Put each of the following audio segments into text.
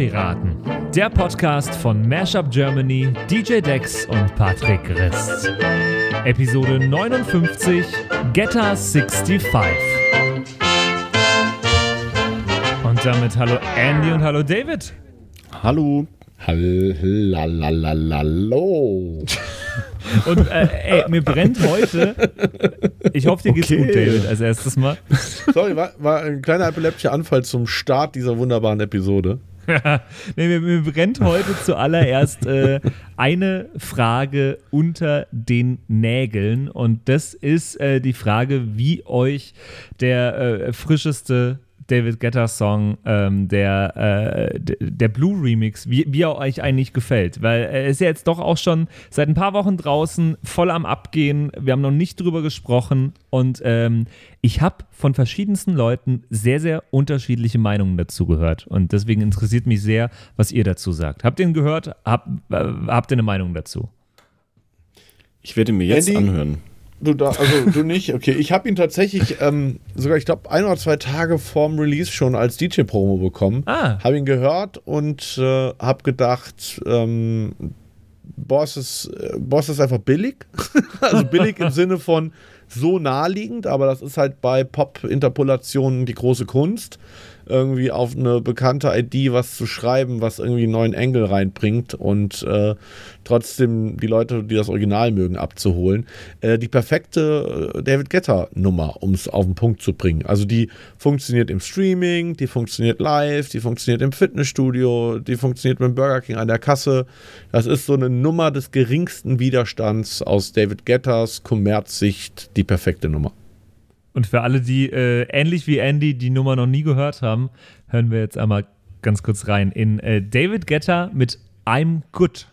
Soundpiraten, der Podcast von Mashup Germany, DJ Dex und Patrick Rist. Episode 59, Getter 65. Und damit hallo Andy und hallo David. Hallo. Hallo. Und äh, ey, mir brennt heute. Ich hoffe, dir geht's Okay. gut, David, als erstes Mal. Sorry, war, war ein kleiner epileptischer Anfall zum Start dieser wunderbaren Episode. nee, mir, mir brennt heute zuallererst äh, eine Frage unter den Nägeln. Und das ist äh, die Frage, wie euch der äh, frischeste David Guetta Song, ähm, der, äh, der Blue Remix, wie, wie er euch eigentlich gefällt. Weil er ist ja jetzt doch auch schon seit ein paar Wochen draußen, voll am Abgehen. Wir haben noch nicht drüber gesprochen. Und ähm, ich habe von verschiedensten Leuten sehr, sehr unterschiedliche Meinungen dazu gehört. Und deswegen interessiert mich sehr, was ihr dazu sagt. Habt ihr ihn gehört? Hab, äh, habt ihr eine Meinung dazu? Ich werde ihn mir jetzt Andy? anhören. Du da, also du nicht, okay. Ich habe ihn tatsächlich ähm, sogar, ich glaube, ein oder zwei Tage vorm Release schon als DJ-Promo bekommen. Ah. Habe ihn gehört und äh, habe gedacht, ähm, Boss ist, äh, Boss ist einfach billig. also billig im Sinne von so naheliegend, aber das ist halt bei Pop-Interpolationen die große Kunst. Irgendwie auf eine bekannte ID was zu schreiben, was irgendwie einen neuen Engel reinbringt und äh, trotzdem die Leute, die das Original mögen, abzuholen. Äh, die perfekte äh, David Guetta-Nummer, um es auf den Punkt zu bringen. Also die funktioniert im Streaming, die funktioniert live, die funktioniert im Fitnessstudio, die funktioniert mit Burger King an der Kasse. Das ist so eine Nummer des geringsten Widerstands aus David Guettas Kommerzsicht, die perfekte Nummer. Und für alle, die äh, ähnlich wie Andy die Nummer noch nie gehört haben, hören wir jetzt einmal ganz kurz rein in äh, David Guetta mit I'm Good.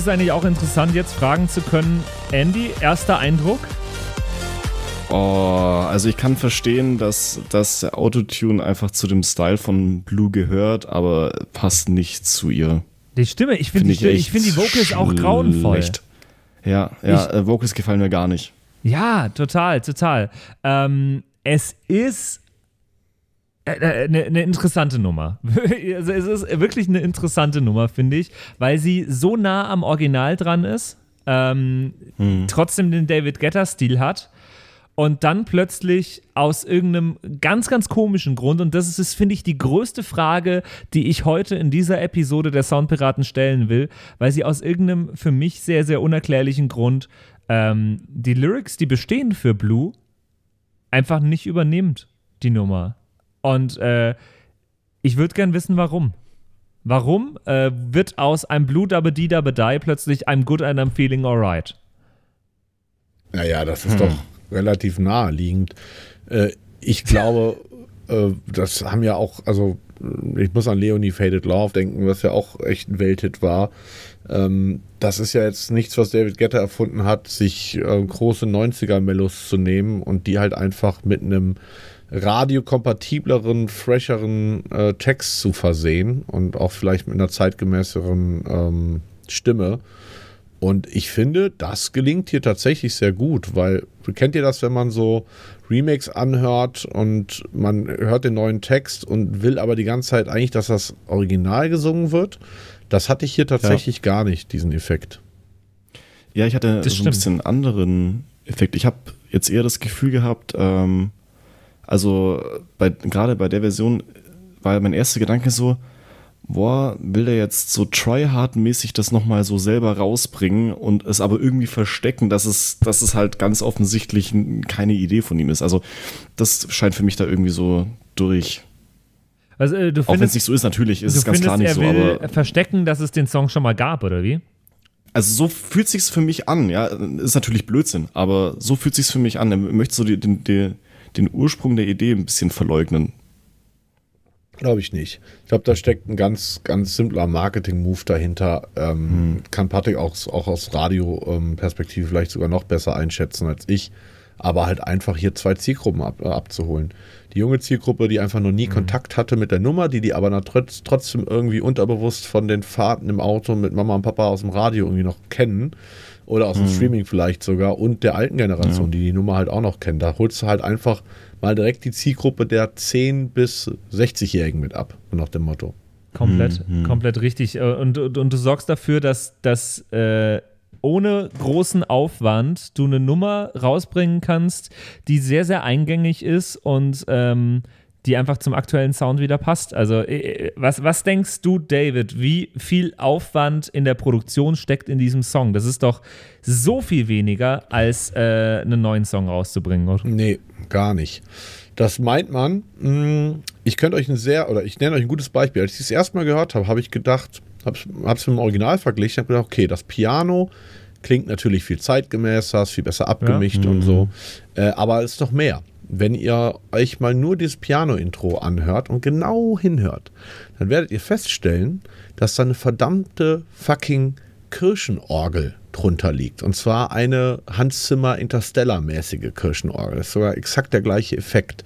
Ist eigentlich auch interessant, jetzt fragen zu können, Andy, erster Eindruck? Oh, also ich kann verstehen, dass, dass Autotune einfach zu dem Style von Blue gehört, aber passt nicht zu ihr. Die Stimme, ich finde die, Finde Stimme- ich ich find die Vocals auch grauenvoll. Ja, ja, äh, Vocals gefallen mir gar nicht. Ja, total, total. Ähm, es ist eine, eine interessante Nummer. Also es ist wirklich eine interessante Nummer, finde ich, weil sie so nah am Original dran ist, ähm, trotzdem den David Guetta-Stil hat und dann plötzlich aus irgendeinem ganz, ganz komischen Grund, und das ist, finde ich, die größte Frage, die ich heute in dieser Episode der Soundpiraten stellen will, weil sie aus irgendeinem für mich sehr, sehr unerklärlichen Grund ähm, die Lyrics, die bestehen für Blue, einfach nicht übernimmt, die Nummer. Und äh, ich würde gern wissen, warum. Warum äh, wird aus I'm Blue Dabba Dee Dabba Die plötzlich I'm Good and I'm Feeling Alright? Naja, das ist doch relativ naheliegend. Äh, ich glaube, äh, das haben ja auch, also ich muss an Leonie Faded Love denken, was ja auch echt ein Welthit war. Ähm, das ist ja jetzt nichts, was David Guetta erfunden hat, sich äh, große 90er-Mellos zu nehmen und die halt einfach mit einem radiokompatibleren, fresheren äh, Text zu versehen und auch vielleicht mit einer zeitgemäßeren ähm, Stimme. Und ich finde, das gelingt hier tatsächlich sehr gut, weil kennt ihr das, wenn man so Remakes anhört und man hört den neuen Text und will aber die ganze Zeit eigentlich, dass das Original gesungen wird? Das hatte ich hier tatsächlich gar nicht, diesen Effekt. Ja, ich hatte Das so stimmt. ein bisschen einen anderen Effekt. Ich habe jetzt eher das Gefühl gehabt, ähm, also bei, gerade bei der Version war mein erster Gedanke so, boah, will der jetzt so tryhard-mäßig das nochmal so selber rausbringen und es aber irgendwie verstecken, dass es, dass es halt ganz offensichtlich keine Idee von ihm ist. Also das scheint für mich da irgendwie so durch. Also, äh, du Auch wenn es findest, nicht so ist, natürlich ist es ganz findest klar nicht so, aber verstecken, dass es den Song schon mal gab, oder wie? also so fühlt sich's für mich an, ja, ist natürlich Blödsinn, aber so fühlt sich's für mich an. Er möchte so die, den, den, den Ursprung der Idee ein bisschen verleugnen. Glaube ich nicht. Ich glaube, da steckt ein ganz, ganz simpler Marketing-Move dahinter. Ähm, Kann Patrick auch, auch aus Radio-Perspektive vielleicht sogar noch besser einschätzen als ich. Aber halt einfach hier zwei Zielgruppen ab, äh, abzuholen. Die junge Zielgruppe, die einfach noch nie Kontakt hatte mit der Nummer, die die aber trotz, trotzdem irgendwie unterbewusst von den Fahrten im Auto mit Mama und Papa aus dem Radio irgendwie noch kennen. Oder aus dem Streaming vielleicht sogar. Und der alten Generation, die die Nummer halt auch noch kennen. Da holst du halt einfach mal direkt die Zielgruppe der 10- bis 60-Jährigen mit ab. Nach dem Motto. Komplett, komplett richtig. Äh, Und, und, und du sorgst dafür, dass, dass äh, ohne großen Aufwand du eine Nummer rausbringen kannst, die sehr, sehr eingängig ist und ähm, die einfach zum aktuellen Sound wieder passt. Also, äh, was, was denkst du, David, wie viel Aufwand in der Produktion steckt in diesem Song? Das ist doch so viel weniger, als äh, einen neuen Song rauszubringen, oder? Nee, gar nicht. Das meint man. mh, Ich könnte euch ein sehr, oder ich nenne euch ein gutes Beispiel. Als ich das erste Mal gehört habe, habe ich gedacht, habe es mit dem Original verglichen, habe gedacht, okay, das Piano klingt natürlich viel zeitgemäßer, ist viel besser abgemischt und so. Äh, aber es ist noch mehr. Wenn ihr euch mal nur dieses Piano-Intro anhört und genau hinhört, dann werdet ihr feststellen, dass da eine verdammte fucking Kirchenorgel drunter liegt. Und zwar eine Hans Zimmer Interstellar-mäßige Kirchenorgel. Das ist sogar exakt der gleiche Effekt.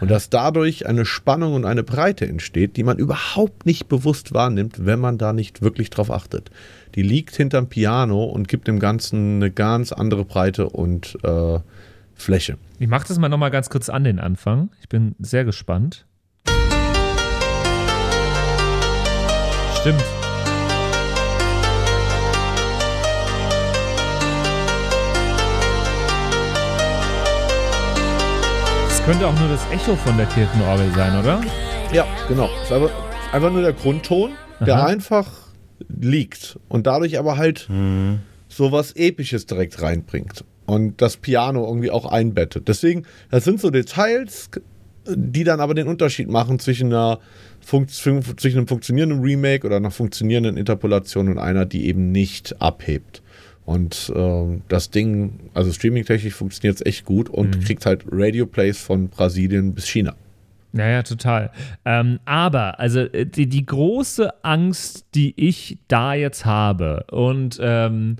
Und dass dadurch eine Spannung und eine Breite entsteht, die man überhaupt nicht bewusst wahrnimmt, wenn man da nicht wirklich drauf achtet. Die liegt hinterm Piano und gibt dem Ganzen eine ganz andere Breite und äh, Fläche. Ich mache das mal nochmal ganz kurz an den Anfang. Ich bin sehr gespannt. Stimmt. Das könnte auch nur das Echo von der Kirchenorgel sein, oder? Ja, genau. Das ist einfach, einfach nur der Grundton, der Aha. einfach liegt und dadurch aber halt so was Episches direkt reinbringt und das Piano irgendwie auch einbettet. Deswegen, das sind so Details, die dann aber den Unterschied machen zwischen einer zwischen einem funktionierenden Remake oder einer funktionierenden Interpolation und einer, die eben nicht abhebt. Und ähm, das Ding, also streamingtechnisch funktioniert es echt gut und kriegt halt Radio-Plays von Brasilien bis China. Naja, total. Ähm, aber, also äh, die, die große Angst, die ich da jetzt habe und ähm,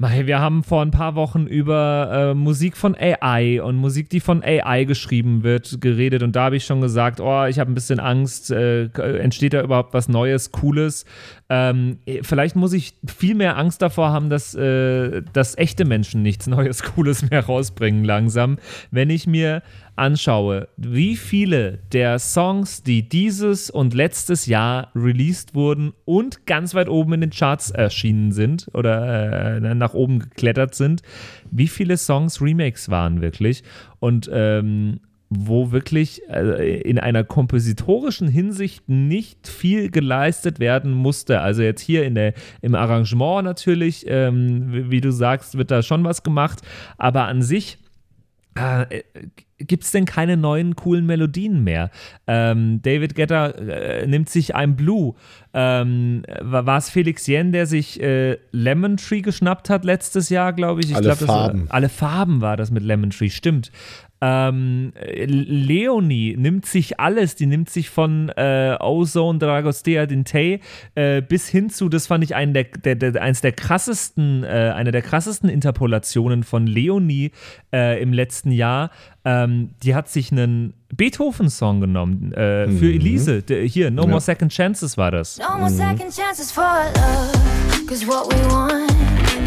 Mei, wir haben vor ein paar Wochen über äh, Musik von AI und Musik, die von AI geschrieben wird, geredet. Und da habe ich schon gesagt, oh, ich habe ein bisschen Angst, äh, entsteht da überhaupt was Neues, Cooles? Ähm, vielleicht muss ich viel mehr Angst davor haben, dass, äh, dass echte Menschen nichts Neues, Cooles mehr rausbringen langsam. Wenn ich mir anschaue, wie viele der Songs, die dieses und letztes Jahr released wurden und ganz weit oben in den Charts erschienen sind oder äh, nach oben geklettert sind, wie viele Songs Remakes waren wirklich und ähm, wo wirklich äh, in einer kompositorischen Hinsicht nicht viel geleistet werden musste. Also jetzt hier in der, im Arrangement natürlich, ähm, wie, wie du sagst, wird da schon was gemacht, aber an sich äh, gibt es denn keine neuen coolen Melodien mehr? Ähm, David Guetta äh, nimmt sich ein Blue. Ähm, war es Felix Jen, der sich äh, Lemon Tree geschnappt hat letztes Jahr, glaube ich? ich Alle glaub, das Farben. alle Farben war das mit Lemon Tree, stimmt. Ähm, Leonie nimmt sich alles, die nimmt sich von äh, Ozone, Dragostea Dintei äh, bis hin zu, das fand ich einen der, der, der, eins der krassesten, äh, eine der krassesten Interpolationen von Leonie äh, im letzten Jahr. Ähm, die hat sich einen Beethoven-Song genommen äh, für Elise. Der, hier, No More Second Chances war das. No more second chances for love. Cause what we want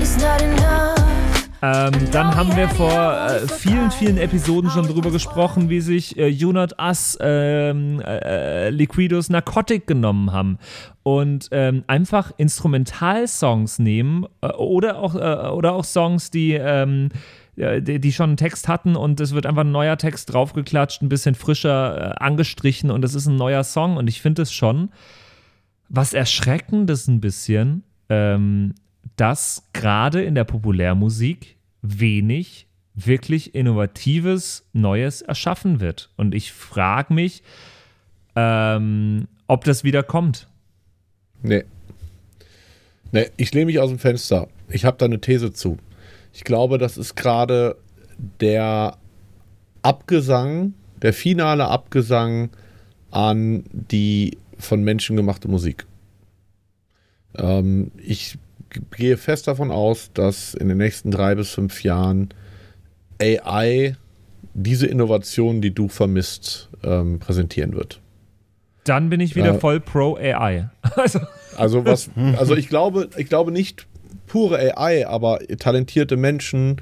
is not enough. Ähm, dann haben wir vor äh, vielen, vielen Episoden schon drüber gesprochen, wie sich äh, You Not Us ähm, äh, Liquidos Narcotic genommen haben und ähm, einfach Instrumentalsongs nehmen äh, oder, auch, äh, oder auch Songs, die, ähm, die, die schon einen Text hatten und es wird einfach ein neuer Text draufgeklatscht, ein bisschen frischer äh, angestrichen und es ist ein neuer Song und ich finde es schon was Erschreckendes ein bisschen, ähm, dass gerade in der Populärmusik wenig wirklich innovatives Neues erschaffen wird. Und ich frage mich, ähm, ob das wieder kommt. Nee. Nee, ich lehne mich aus dem Fenster. Ich habe da eine These zu. Ich glaube, das ist gerade der Abgesang, der finale Abgesang an die von Menschen gemachte Musik. Ähm, ich gehe fest davon aus, dass in den nächsten drei bis fünf Jahren AI diese Innovation, die du vermisst, ähm, präsentieren wird. Dann bin ich wieder Äh, voll pro AI. Also, Also was, also ich glaube, ich glaube nicht pure AI, aber talentierte Menschen,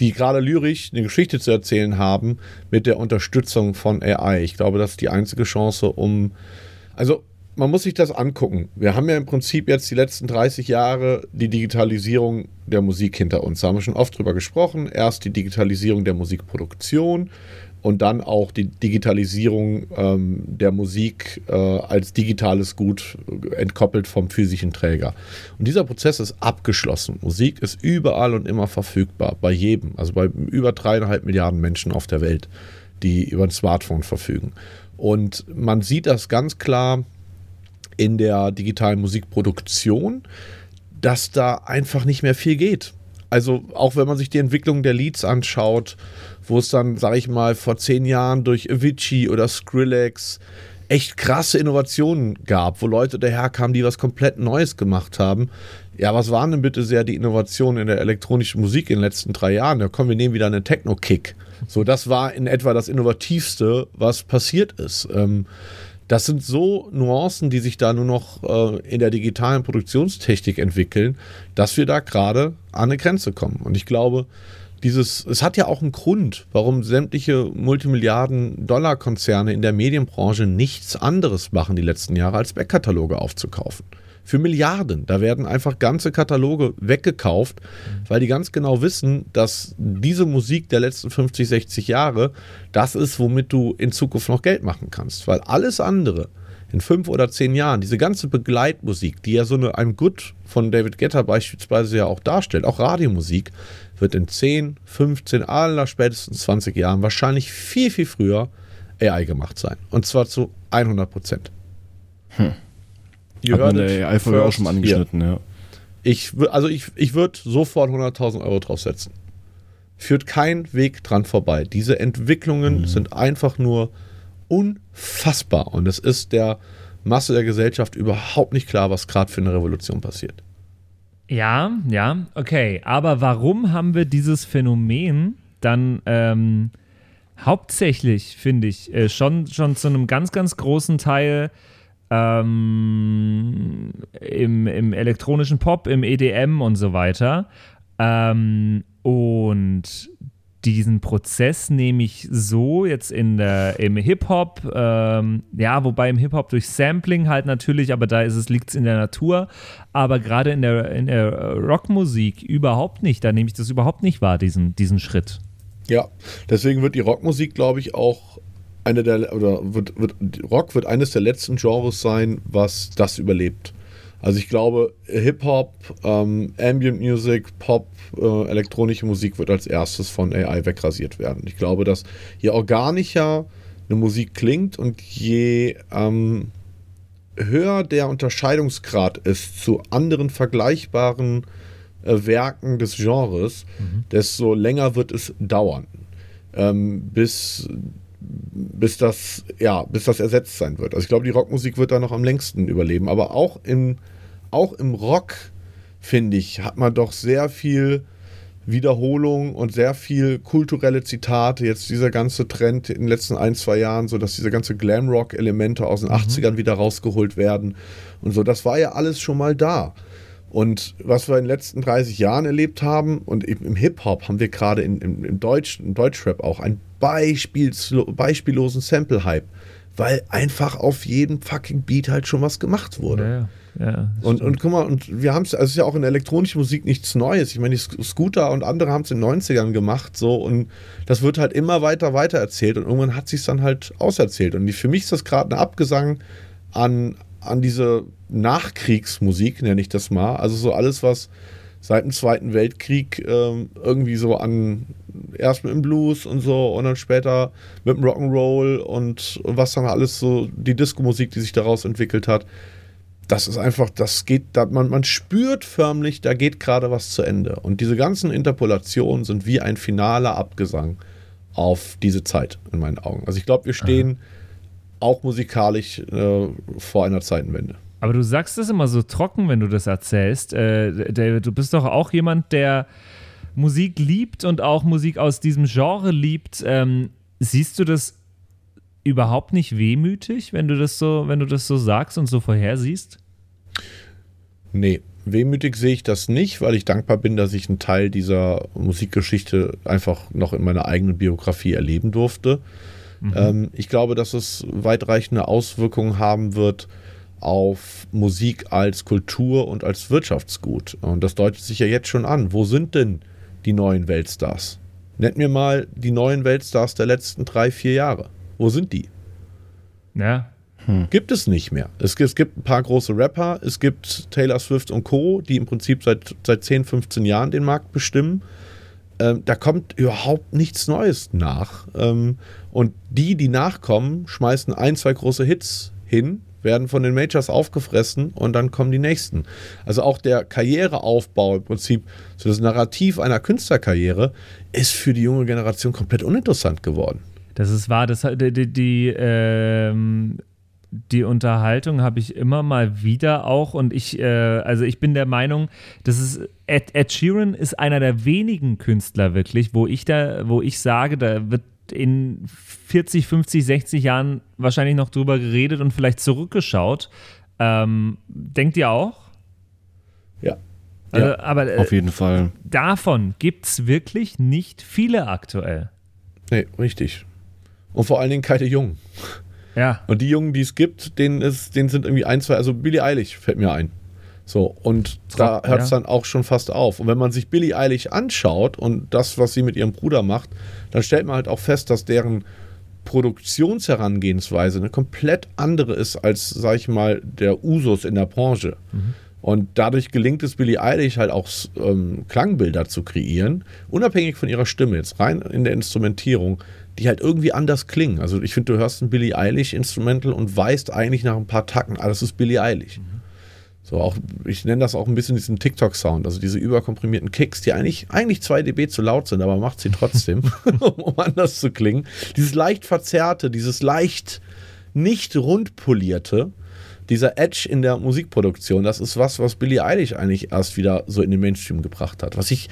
die gerade lyrisch eine Geschichte zu erzählen haben, mit der Unterstützung von AI. Ich glaube, das ist die einzige Chance, um. Also man muss sich das angucken. Wir haben ja im Prinzip jetzt die letzten 30 Jahre die Digitalisierung der Musik hinter uns. Da haben wir schon oft drüber gesprochen. Erst die Digitalisierung der Musikproduktion und dann auch die Digitalisierung ähm, der Musik äh, als digitales Gut äh, entkoppelt vom physischen Träger. Und dieser Prozess ist abgeschlossen. Musik ist überall und immer verfügbar, bei jedem, also bei über dreieinhalb Milliarden Menschen auf der Welt, die über ein Smartphone verfügen. Und man sieht das ganz klar in der digitalen Musikproduktion, dass da einfach nicht mehr viel geht. Also auch wenn man sich die Entwicklung der Leads anschaut, wo es dann, sage ich mal, vor zehn Jahren durch Avicii oder Skrillex echt krasse Innovationen gab, wo Leute daherkamen, die was komplett Neues gemacht haben. Ja, was waren denn bitte sehr die Innovationen in der elektronischen Musik in den letzten drei Jahren? Ja, komm, wir nehmen wieder einen Techno-Kick. So, das war in etwa das Innovativste, was passiert ist. Ähm, das sind so Nuancen, die sich da nur noch äh, in der digitalen Produktionstechnik entwickeln, dass wir da gerade an eine Grenze kommen. Und ich glaube, dieses, es hat ja auch einen Grund, warum sämtliche Multimilliarden-Dollar-Konzerne in der Medienbranche nichts anderes machen die letzten Jahre, als Backkataloge aufzukaufen. Für Milliarden. Da werden einfach ganze Kataloge weggekauft, weil die ganz genau wissen, dass diese Musik der letzten 50, 60 Jahre das ist, womit du in Zukunft noch Geld machen kannst. Weil alles andere in fünf oder zehn Jahren, diese ganze Begleitmusik, die ja so eine, ein Good von David Guetta beispielsweise ja auch darstellt, auch Radiomusik, wird in 10, 15, aller spätestens 20 Jahren wahrscheinlich viel, viel früher AI gemacht sein. Und zwar zu 100 Prozent. Ihr Hat man der AI-Folge auch schon mal angeschnitten, ja. Ich, also ich, ich würde sofort 100.000 Euro draufsetzen. Führt kein Weg dran vorbei. Diese Entwicklungen sind einfach nur unfassbar. Und es ist der Masse der Gesellschaft überhaupt nicht klar, was gerade für eine Revolution passiert. ja, ja, okay. Aber warum haben wir dieses Phänomen dann ähm, hauptsächlich, finde ich, äh, schon, schon zu einem ganz, ganz großen Teil ähm, im, im elektronischen Pop, im EDM und so weiter. Ähm, und diesen Prozess nehme ich so jetzt in der, im Hip-Hop, ähm, ja, wobei im Hip-Hop durch Sampling halt natürlich, aber da ist es, liegt es in der Natur, aber gerade in der, in der Rockmusik überhaupt nicht, da nehme ich das überhaupt nicht wahr, diesen, diesen Schritt. Ja, deswegen wird die Rockmusik, glaube ich, auch eine der, oder wird, wird, Rock wird eines der letzten Genres sein, was das überlebt. Also ich glaube, Hip-Hop, ähm, Ambient Music, Pop, äh, elektronische Musik wird als erstes von AI wegrasiert werden. Ich glaube, dass je organischer eine Musik klingt und je ähm, höher der Unterscheidungsgrad ist zu anderen vergleichbaren äh, Werken des Genres, desto länger wird es dauern, ähm, bis, bis, das, ja, bis das ersetzt sein wird. Also ich glaube, die Rockmusik wird da noch am längsten überleben. Aber auch im, auch im Rock, finde ich, hat man doch sehr viel Wiederholung und sehr viel kulturelle Zitate. Jetzt dieser ganze Trend in den letzten ein, zwei Jahren, so dass diese ganze Glamrock-Elemente aus den 80ern wieder rausgeholt werden und so. Das war ja alles schon mal da. Und was wir in den letzten 30 Jahren erlebt haben, und eben im Hip-Hop haben wir gerade in, im, im, Deutsch, im Deutschrap auch einen beispielslo beispiellosen Sample-Hype, weil einfach auf jedem fucking Beat halt schon was gemacht wurde. Ja, ja, Und, und guck mal, und wir haben es, also es ist ja auch in der elektronischen Musik nichts Neues. Ich meine, die Sc- Scooter und andere haben es in den 90ern gemacht, so, und das wird halt immer weiter, weiter erzählt und irgendwann hat sich dann halt auserzählt. Und für mich ist das gerade ein Abgesang an an diese Nachkriegsmusik, nenne ich das mal. Also so alles, was seit dem Zweiten Weltkrieg ähm, irgendwie so an erst mit dem Blues und so und dann später mit dem Rock'n'Roll und, und was dann alles so die Disco-Musik, die sich daraus entwickelt hat. Das ist einfach, das geht, da, man, man spürt förmlich, da geht gerade was zu Ende. Und diese ganzen Interpolationen sind wie ein finaler Abgesang auf diese Zeit in meinen Augen. Also ich glaube, wir stehen auch musikalisch äh, vor einer Zeitenwende. Aber du sagst das immer so trocken, wenn du das erzählst. Äh, David, du bist doch auch jemand, der Musik liebt und auch Musik aus diesem Genre liebt. Ähm, siehst du das überhaupt nicht wehmütig, wenn du das so, wenn du das so sagst und so vorhersiehst? Nee, wehmütig sehe ich das nicht, weil ich dankbar bin, dass ich einen Teil dieser Musikgeschichte einfach noch in meiner eigenen Biografie erleben durfte. Ähm, ich glaube, dass es weitreichende Auswirkungen haben wird auf Musik als Kultur und als Wirtschaftsgut. Und das deutet sich ja jetzt schon an. Wo sind denn die neuen Weltstars? Nennt mir mal die neuen Weltstars der letzten drei, vier Jahre. Wo sind die? Ja. Gibt es nicht mehr. Es, es gibt ein paar große Rapper, es gibt Taylor Swift und Co., die im Prinzip seit, seit 10, 15 Jahren den Markt bestimmen. Ähm, da kommt überhaupt nichts Neues nach. Ähm, und die, die nachkommen, schmeißen ein, zwei große Hits hin, werden von den Majors aufgefressen und dann kommen die nächsten. Also auch der Karriereaufbau im Prinzip, so das Narrativ einer Künstlerkarriere, ist für die junge Generation komplett uninteressant geworden. Das ist wahr. Das, die, die, die, ähm, die Unterhaltung habe ich immer mal wieder auch und ich, äh, also ich bin der Meinung, das ist Ed, Ed Sheeran ist einer der wenigen Künstler wirklich, wo ich da, wo ich sage, da wird in 40, 50, 60 Jahren wahrscheinlich noch drüber geredet und vielleicht zurückgeschaut. Ähm, denkt ihr auch? Ja. Also, Ja, aber äh, Auf jeden Fall. davon gibt es wirklich nicht viele aktuell. Nee, richtig. Und vor allen Dingen keine Jungen. Ja. Und die Jungen, die es gibt, denen, ist, denen sind irgendwie ein, zwei, also Billie Eilish fällt mir ein. So, und da hört es ja. dann auch schon fast auf. Und wenn man sich Billie Eilish anschaut und das, was sie mit ihrem Bruder macht, dann stellt man halt auch fest, dass deren Produktionsherangehensweise eine komplett andere ist als, sag ich mal, der Usus in der Branche. Und dadurch gelingt es Billie Eilish halt auch ähm, Klangbilder zu kreieren, unabhängig von ihrer Stimme, jetzt rein in der Instrumentierung, die halt irgendwie anders klingen. Also ich finde, du hörst ein Billie Eilish Instrumental und weißt eigentlich nach ein paar Tacken, ah, das ist Billie Eilish. So auch, ich nenne das auch ein bisschen diesen TikTok-Sound, also diese überkomprimierten Kicks, die eigentlich, eigentlich 2 dB zu laut sind, aber macht sie trotzdem, um anders zu klingen. Dieses leicht verzerrte, dieses leicht nicht rund polierte, dieser Edge in der Musikproduktion, das ist was, was Billie Eilish eigentlich erst wieder so in den Mainstream gebracht hat, was sich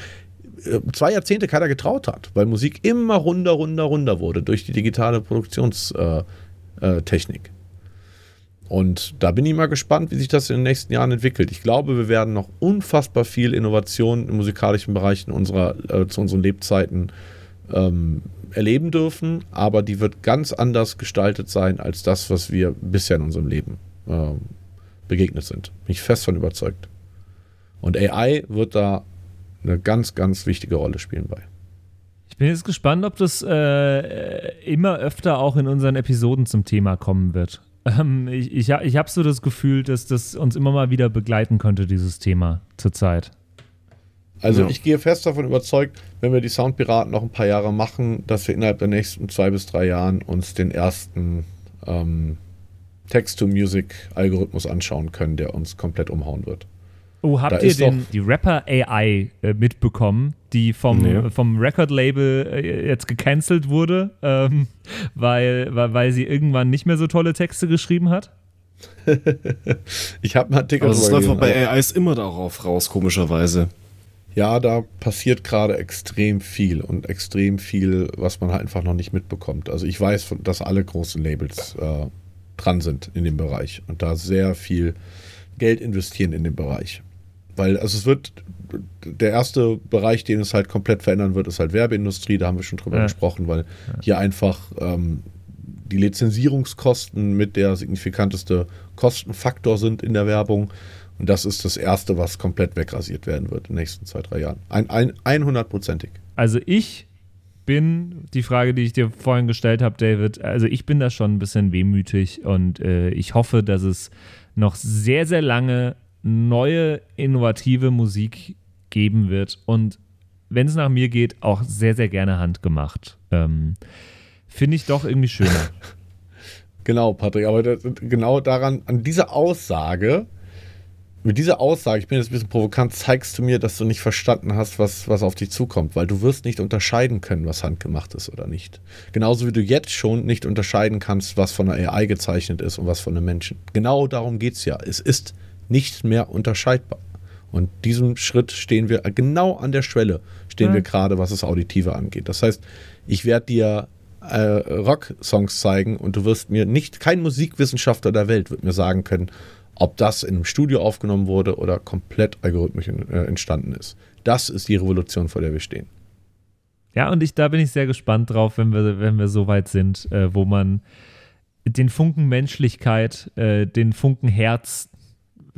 äh, zwei Jahrzehnte keiner getraut hat, weil Musik immer runder, runder, runder wurde durch die digitale Produktionstechnik. Äh. Und da bin ich mal gespannt, wie sich das in den nächsten Jahren entwickelt. Ich glaube, wir werden noch unfassbar viel Innovation im musikalischen Bereich in unserer, äh, zu unseren Lebzeiten ähm, erleben dürfen, aber die wird ganz anders gestaltet sein als das, was wir bisher in unserem Leben ähm, begegnet sind. Bin ich fest von überzeugt. Und AI wird da eine ganz, ganz wichtige Rolle spielen bei. Ich bin jetzt gespannt, ob das äh, immer öfter auch in unseren Episoden zum Thema kommen wird. Ähm, ich ich, ich habe so das Gefühl, dass das uns immer mal wieder begleiten könnte, dieses Thema zurzeit. Also Ja. ich gehe fest davon überzeugt, wenn wir die Soundpiraten noch ein paar Jahre machen, dass wir innerhalb der nächsten zwei bis drei Jahren uns den ersten ähm, Text-to-Music-Algorithmus anschauen können, der uns komplett umhauen wird. Oh, Da habt ihr ist den, die Rapper AI äh, mitbekommen, die vom, Nee. vom Record-Label äh, jetzt gecancelt wurde, ähm, weil, weil, weil sie irgendwann nicht mehr so tolle Texte geschrieben hat? Ich habe einen Artikel Aber es drüber läuft bei AIs immer darauf raus, komischerweise. Ja, da passiert gerade extrem viel und extrem viel, was man halt einfach noch nicht mitbekommt. Also ich weiß, dass alle großen Labels äh, dran sind in dem Bereich und da sehr viel Geld investieren in den Bereich. Weil also es wird, der erste Bereich, den es halt komplett verändern wird, ist halt Werbeindustrie, da haben wir schon drüber Ja. gesprochen, weil hier einfach ähm, die Lizenzierungskosten mit der signifikanteste Kostenfaktor sind in der Werbung. Und das ist das Erste, was komplett wegrasiert werden wird in den nächsten zwei, drei Jahren. Ein, ein, 100%ig. Also ich bin, die Frage, die ich dir vorhin gestellt habe, David, also ich bin da schon ein bisschen wehmütig und äh, ich hoffe, dass es noch sehr, sehr lange neue, innovative Musik geben wird und wenn es nach mir geht, auch sehr, sehr gerne handgemacht. Ähm, Finde ich doch irgendwie schöner. Genau, Patrick, aber das, genau daran, an dieser Aussage, mit dieser Aussage, ich bin jetzt ein bisschen provokant, zeigst du mir, dass du nicht verstanden hast, was, was auf dich zukommt, weil du wirst nicht unterscheiden können, was handgemacht ist oder nicht. Genauso wie du jetzt schon nicht unterscheiden kannst, was von einer AI gezeichnet ist und was von einem Menschen. Genau darum geht es ja. Es ist nicht mehr unterscheidbar. Und diesem Schritt stehen wir genau an der Schwelle, stehen Ja. wir gerade, was das Auditive angeht. Das heißt, ich werde dir äh, Rock-Songs zeigen und du wirst mir nicht, kein Musikwissenschaftler der Welt wird mir sagen können, ob das in einem Studio aufgenommen wurde oder komplett algorithmisch in, äh, entstanden ist. Das ist die Revolution, vor der wir stehen. Ja, und ich, da bin ich sehr gespannt drauf, wenn wir, wenn wir so weit sind, äh, wo man den Funken Menschlichkeit, äh, den Funken Herz,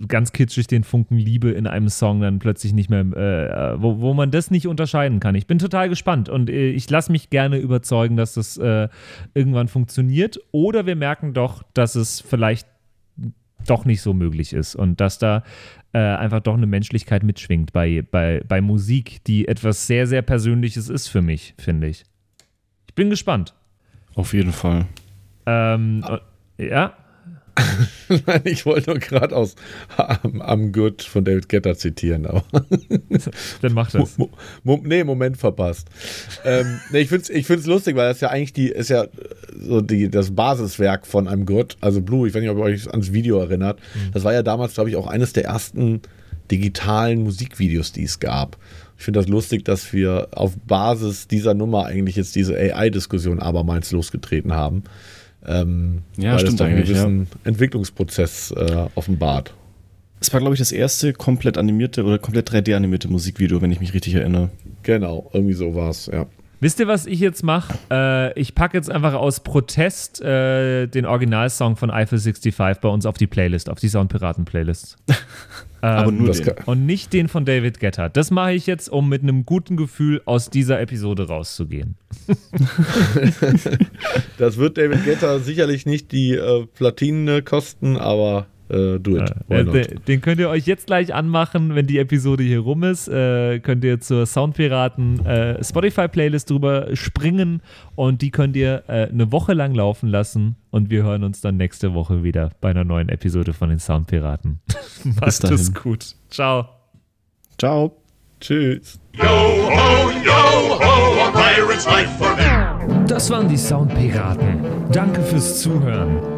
ganz kitschig den Funken Liebe in einem Song dann plötzlich nicht mehr, äh, wo, wo man das nicht unterscheiden kann. Ich bin total gespannt und äh, ich lasse mich gerne überzeugen, dass das äh, irgendwann funktioniert. Oder wir merken doch, dass es vielleicht doch nicht so möglich ist und dass da äh, einfach doch eine Menschlichkeit mitschwingt bei, bei, bei Musik, die etwas sehr, sehr Persönliches ist für mich, finde ich. Ich bin gespannt. Auf jeden Fall. Ähm, äh, ja, Nein, ich wollte nur gerade aus am, am Good von David Guetta zitieren, aber dann mach das. Mo Mo nee, Moment verpasst. ähm, nee, ich finde es ich find's lustig, weil das ja eigentlich die, ist ja so die, das Basiswerk von einem Good, also Blue, ich weiß nicht, ob ihr euch ans Video erinnert. Das war ja damals, glaube ich, auch eines der ersten digitalen Musikvideos, die es gab. Ich finde das lustig, dass wir auf Basis dieser Nummer eigentlich jetzt diese AI-Diskussion abermals losgetreten haben. Ähm, Ja, weil stimmt das doch einen eigentlich, ja. gewissen Entwicklungsprozess äh, offenbart. Es war, glaube ich, das erste komplett animierte oder komplett 3D-animierte Musikvideo, wenn ich mich richtig erinnere. Genau, irgendwie so war es, ja. Wisst ihr, was ich jetzt mache? Äh, ich packe jetzt einfach aus Protest äh, den Originalsong von Eiffel 65 bei uns auf die Playlist, auf die Soundpiraten-Playlist. Aber nur das den. Und nicht den von David Guetta. Das mache ich jetzt, um mit einem guten Gefühl aus dieser Episode rauszugehen. Das wird David Guetta sicherlich nicht die äh, Platinen kosten, aber äh, do it. Why Äh, not? de- den könnt ihr euch jetzt gleich anmachen, wenn die Episode hier rum ist. Äh, könnt ihr zur Soundpiraten äh, Spotify-Playlist drüber springen und die könnt ihr äh, eine Woche lang laufen lassen und wir hören uns dann nächste Woche wieder bei einer neuen Episode von den Soundpiraten. Macht es gut. Ciao. Ciao. Tschüss. Yo ho, yo ho, a pirate's life for me. Das waren die Soundpiraten. Danke fürs Zuhören.